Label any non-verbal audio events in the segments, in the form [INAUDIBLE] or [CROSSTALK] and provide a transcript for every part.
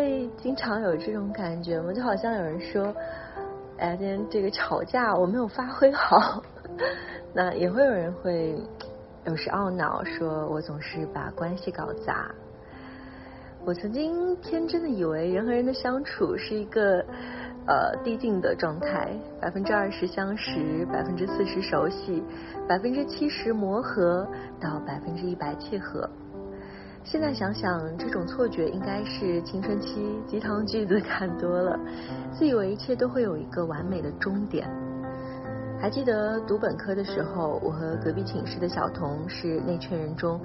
会经常有这种感觉吗？就好像有人说，哎，今天这个吵架我没有发挥好，[LAUGHS] 那也会有人会有时懊恼，说我总是把关系搞砸。我曾经天真的以为人和人的相处是一个呃递进的状态，百分之二十相识，百分之四十熟悉，百分之七十磨合，到百分之一百契合。现在想想，这种错觉应该是青春期鸡汤句子 [LAUGHS] 看多了，自以为一切都会有一个完美的终点。还记得读本科的时候，我和隔壁寝室的小童是那群人中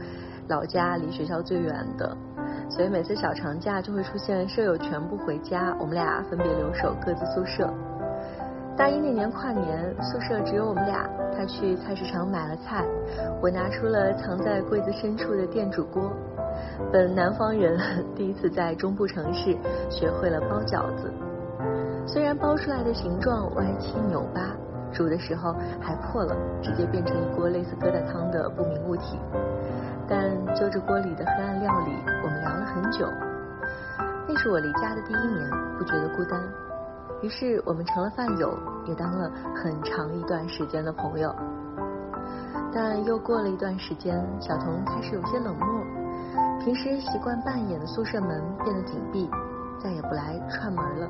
老家离学校最远的，所以每次小长假就会出现舍友全部回家，我们俩分别留守各自宿舍。大一那年跨年，宿舍只有我们俩，他去菜市场买了菜，我拿出了藏在柜子深处的电煮锅。本南方人 [LAUGHS] 第一次在中部城市学会了包饺子，虽然包出来的形状歪七扭八，煮的时候还破了，直接变成一锅类似疙瘩汤的不明物体。但就着锅里的黑暗料理，我们聊了很久。那是我离家的第一年，不觉得孤单，于是我们成了饭友，也当了很长一段时间的朋友。但又过了一段时间，小童开始有些冷漠。平时习惯半掩的宿舍门变得紧闭，再也不来串门了。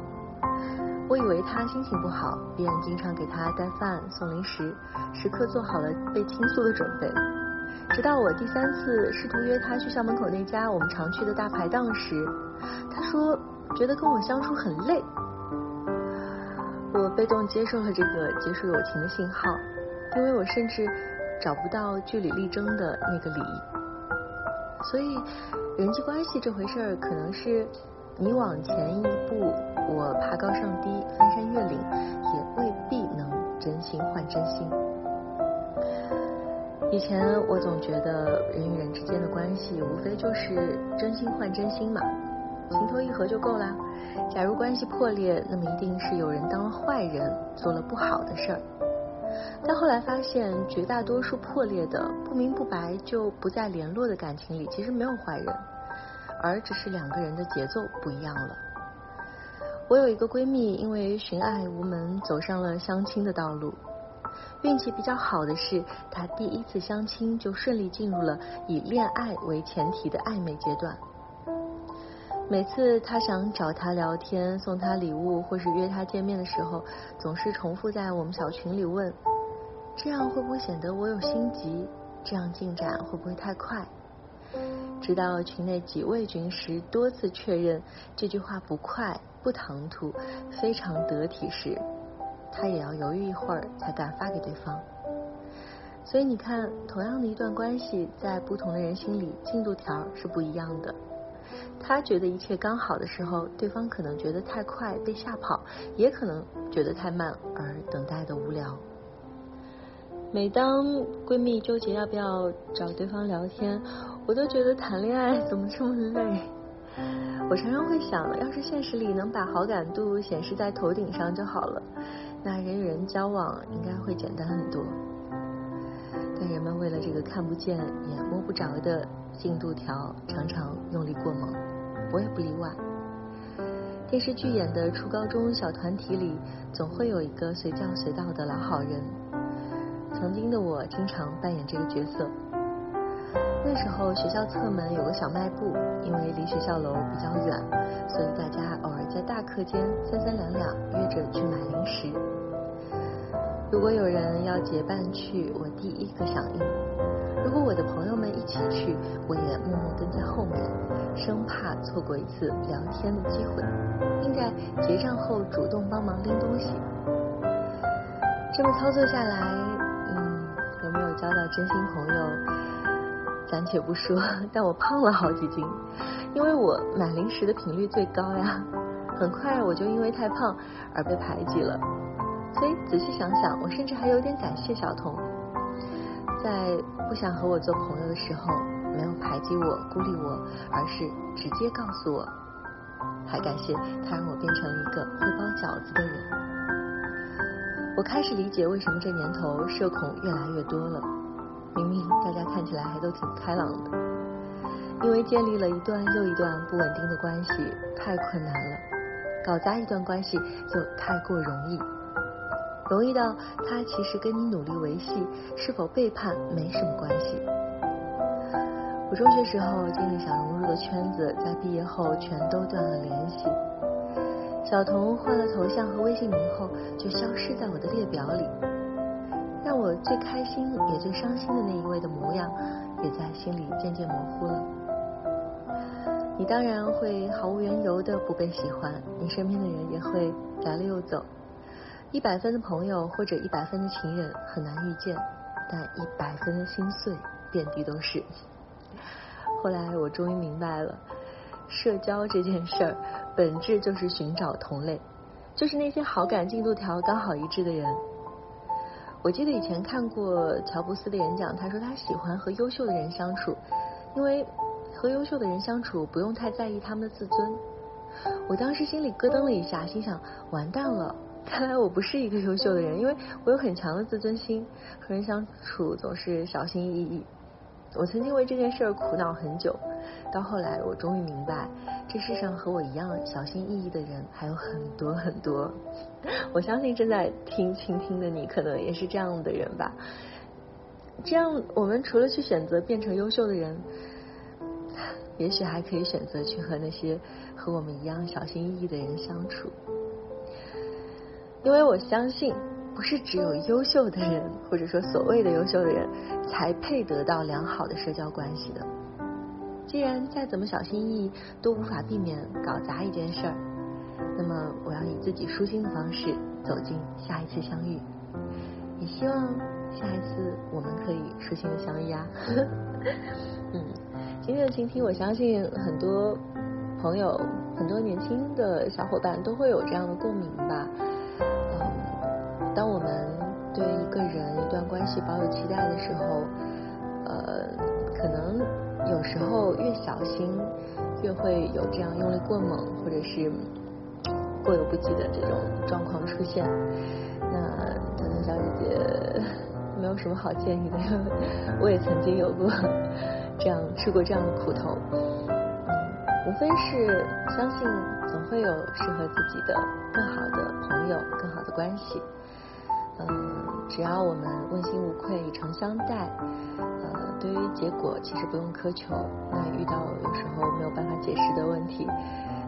我以为他心情不好，便经常给他带饭送零食，时刻做好了被倾诉的准备。直到我第三次试图约他去校门口那家我们常去的大排档时，他说觉得跟我相处很累。我被动接受了这个结束友情的信号，因为我甚至找不到据理力争的那个理。所以，人际关系这回事儿，可能是你往前一步，我爬高上低，翻山越岭，也未必能真心换真心。以前我总觉得人与人之间的关系，无非就是真心换真心嘛，情投意合就够啦。假如关系破裂，那么一定是有人当了坏人，做了不好的事儿。但后来发现，绝大多数破裂的、不明不白就不再联络的感情里，其实没有坏人，而只是两个人的节奏不一样了。我有一个闺蜜，因为寻爱无门，走上了相亲的道路。运气比较好的是，她第一次相亲就顺利进入了以恋爱为前提的暧昧阶段。每次他想找他聊天、送他礼物，或是约他见面的时候，总是重复在我们小群里问：“这样会不会显得我有心急？这样进展会不会太快？”直到群内几位军师多次确认这句话不快、不唐突、非常得体时，他也要犹豫一会儿才敢发给对方。所以你看，同样的一段关系，在不同的人心里，进度条是不一样的。他觉得一切刚好的时候，对方可能觉得太快被吓跑，也可能觉得太慢而等待的无聊。每当闺蜜纠结要不要找对方聊天，我都觉得谈恋爱怎么这么累。[LAUGHS] 我常常会想，要是现实里能把好感度显示在头顶上就好了，那人与人交往应该会简单很多。但人们为了这个看不见也摸不着的进度条，常常用力过猛，我也不例外。电视剧演的初高中小团体里，总会有一个随叫随到的老好人。曾经的我经常扮演这个角色。那时候学校侧门有个小卖部，因为离学校楼比较远，所以大家偶尔在大课间三三两两约着去买零食。如果有人要结伴去，我第一个响应；如果我的朋友们一起去，我也默默跟在后面，生怕错过一次聊天的机会，并在结账后主动帮忙拎东西。这么操作下来，嗯，有没有交到真心朋友，暂且不说，但我胖了好几斤，因为我买零食的频率最高呀。很快我就因为太胖而被排挤了。所以仔细想想，我甚至还有点感谢小童，在不想和我做朋友的时候，没有排挤我、孤立我，而是直接告诉我。还感谢他让我变成了一个会包饺子的人。我开始理解为什么这年头社恐越来越多了。明明大家看起来还都挺开朗的，因为建立了一段又一段不稳定的关系太困难了，搞砸一段关系就太过容易，容易到他其实跟你努力维系是否背叛没什么关系。我中学时候经历想融入的圈子，在毕业后全都断了联系。小童换了头像和微信名后，就消失在我的列表里。让我最开心也最伤心的那一位的模样，也在心里渐渐模糊了。你当然会毫无缘由的不被喜欢，你身边的人也会来了又走。一百分的朋友或者一百分的情人很难遇见，但一百分的心碎遍地都是。后来我终于明白了，社交这件事儿本质就是寻找同类，就是那些好感进度条刚好一致的人。我记得以前看过乔布斯的演讲，他说他喜欢和优秀的人相处，因为和优秀的人相处不用太在意他们的自尊。我当时心里咯噔了一下，心想完蛋了，看来我不是一个优秀的人，因为我有很强的自尊心，和人相处总是小心翼翼。我曾经为这件事儿苦恼很久，到后来我终于明白，这世上和我一样小心翼翼的人还有很多很多。[LAUGHS] 我相信正在听倾听的你，可能也是这样的人吧。这样，我们除了去选择变成优秀的人，也许还可以选择去和那些和我们一样小心翼翼的人相处，因为我相信。不是只有优秀的人，或者说所谓的优秀的人，才配得到良好的社交关系的。既然再怎么小心翼翼都无法避免搞砸一件事儿，那么我要以自己舒心的方式走进下一次相遇。也希望下一次我们可以舒心的相遇啊！[LAUGHS] 嗯，今天的倾听，我相信很多朋友、很多年轻的小伙伴都会有这样的共鸣吧。当我们对一个人、一段关系抱有期待的时候，呃，可能有时候越小心，越会有这样用力过猛或者是过犹不及的这种状况出现。那腾腾小姐姐没有什么好建议的，因为我也曾经有过这样吃过这样的苦头。无非是相信总会有适合自己的更好的朋友、更好的关系。嗯，只要我们问心无愧、以诚相待，呃，对于结果其实不用苛求。那遇到有时候没有办法解释的问题，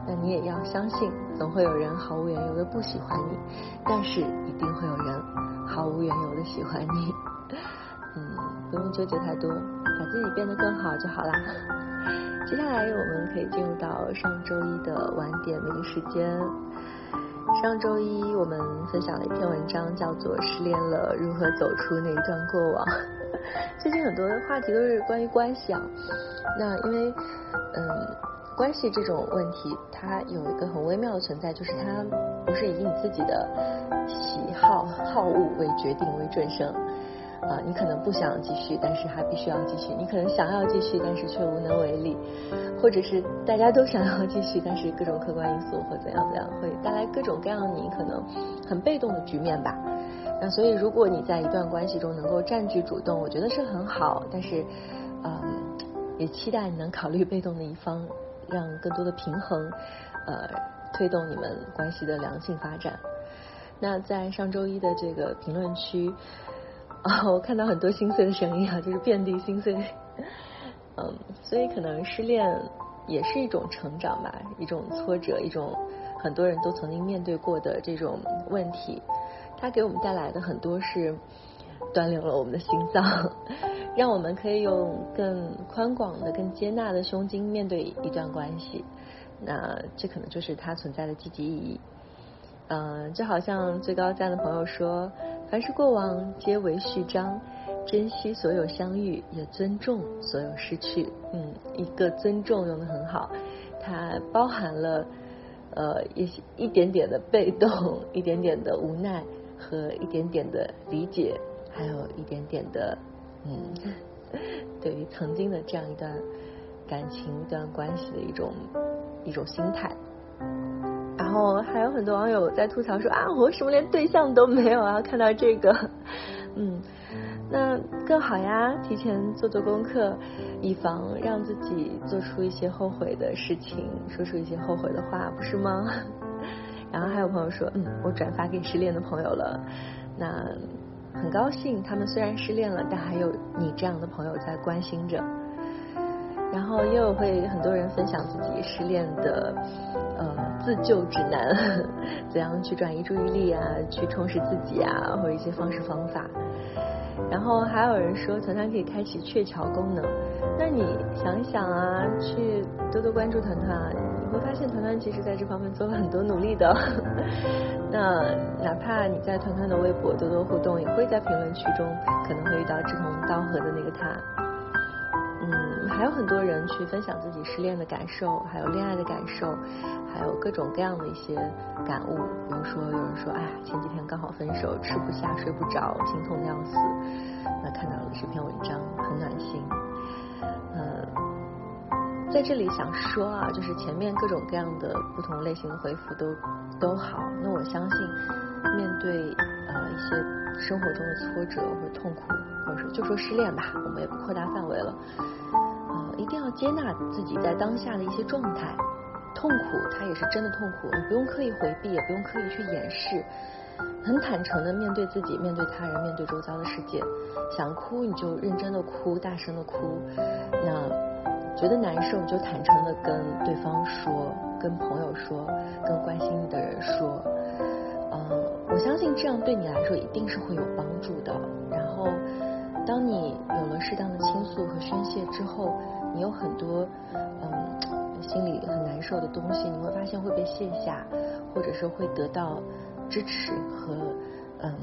那你也要相信，总会有人毫无缘由的不喜欢你，但是一定会有人毫无缘由的喜欢你。[LAUGHS] 嗯，不用纠结太多，把自己变得更好就好啦。接下来我们可以进入到上周一的晚点名时间。上周一我们分享了一篇文章，叫做《失恋了如何走出那一段过往》。最近很多的话题都是关于关系啊。那因为嗯，关系这种问题，它有一个很微妙的存在，就是它不是以你自己的喜好好恶为决定为准绳。啊，你可能不想继续，但是还必须要继续；你可能想要继续，但是却无能为力，或者是大家都想要继续，但是各种客观因素或怎样怎样，会带来各种各样你可能很被动的局面吧。那所以，如果你在一段关系中能够占据主动，我觉得是很好。但是，嗯，也期待你能考虑被动的一方，让更多的平衡，呃，推动你们关系的良性发展。那在上周一的这个评论区。我看到很多心碎的声音啊，就是遍地心碎。嗯，所以可能失恋也是一种成长吧，一种挫折，一种很多人都曾经面对过的这种问题。它给我们带来的很多是锻炼了我们的心脏，[LAUGHS] 让我们可以用更宽广的、更接纳的胸襟面对一段关系。那这可能就是它存在的积极意义。嗯，就好像最高赞的朋友说。凡是过往，皆为序章。珍惜所有相遇，也尊重所有失去。嗯，一个尊重用的很好，它包含了呃一些一点点的被动，[LAUGHS] 一点点的无奈和一点点的理解，还有一点点的嗯，[LAUGHS] 对于曾经的这样一段感情、一段关系的一种一种心态。哦还有很多网友在吐槽说啊，我为什么连对象都没有啊？看到这个，[LAUGHS] 嗯，那更好呀，提前做做功课，以防让自己做出一些后悔的事情，说出一些后悔的话，不是吗？[LAUGHS] 然后还有朋友说，嗯，我转发给失恋的朋友了，那很高兴，他们虽然失恋了，但还有你这样的朋友在关心着。然后又会很多人分享自己失恋的自救指南，[LAUGHS] 怎样去转移注意力啊，去充实自己啊，或者一些方式方法。然后还有人说团团可以开启鹊桥功能，那你想一想啊，去多多关注团团，你会发现团团其实在这方面做了很多努力的。[LAUGHS] 那哪怕你在团团的微博多多互动，也会在评论区中可能会遇到志同道合的那个他。还有很多人去分享自己失恋的感受，还有恋爱的感受，还有各种各样的一些感悟。比如说，有人说，哎，前几天刚好分手，吃不下，睡不着，心痛的要死。那看到了这篇文章，很暖心。嗯，在这里想说啊，就是前面各种各样的不同类型的回复都都好。那我相信，面对呃一些生活中的挫折或者痛苦。或者说，就说失恋吧，我们也不扩大范围了。一定要接纳自己在当下的一些状态，痛苦它也是真的痛苦，你不用刻意回避，也不用刻意去掩饰，很坦诚的面对自己，面对他人，面对周遭的世界。想哭你就认真的哭，大声的哭。那觉得难受你就坦诚的跟对方说，跟朋友说，跟关心你的人说。嗯，我相信这样对你来说一定是会有帮助的。然后。当你有了适当的倾诉和宣泄之后，你有很多嗯心里很难受的东西，你会发现会被卸下，或者是会得到支持和嗯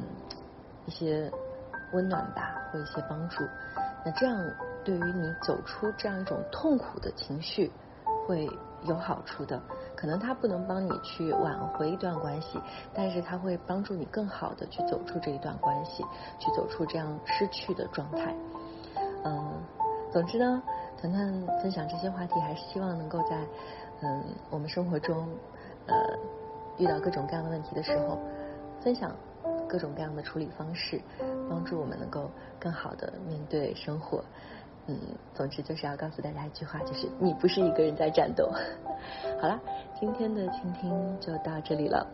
一些温暖吧，或一些帮助。那这样对于你走出这样一种痛苦的情绪会有好处的。可能他不能帮你去挽回一段关系，但是他会帮助你更好的去走出这一段关系，去走出这样失去的状态。嗯，总之呢，团团分享这些话题，还是希望能够在嗯我们生活中呃遇到各种各样的问题的时候，分享各种各样的处理方式，帮助我们能够更好的面对生活。嗯，总之就是要告诉大家一句话，就是你不是一个人在战斗。[LAUGHS] 好了，今天的倾听就到这里了。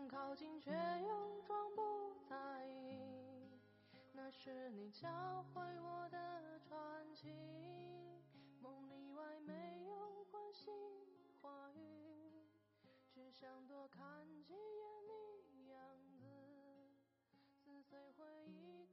想靠近却又装不在意，那是你教会我的传奇。梦里外没有关心话语，只想多看几眼你样子，撕碎回忆。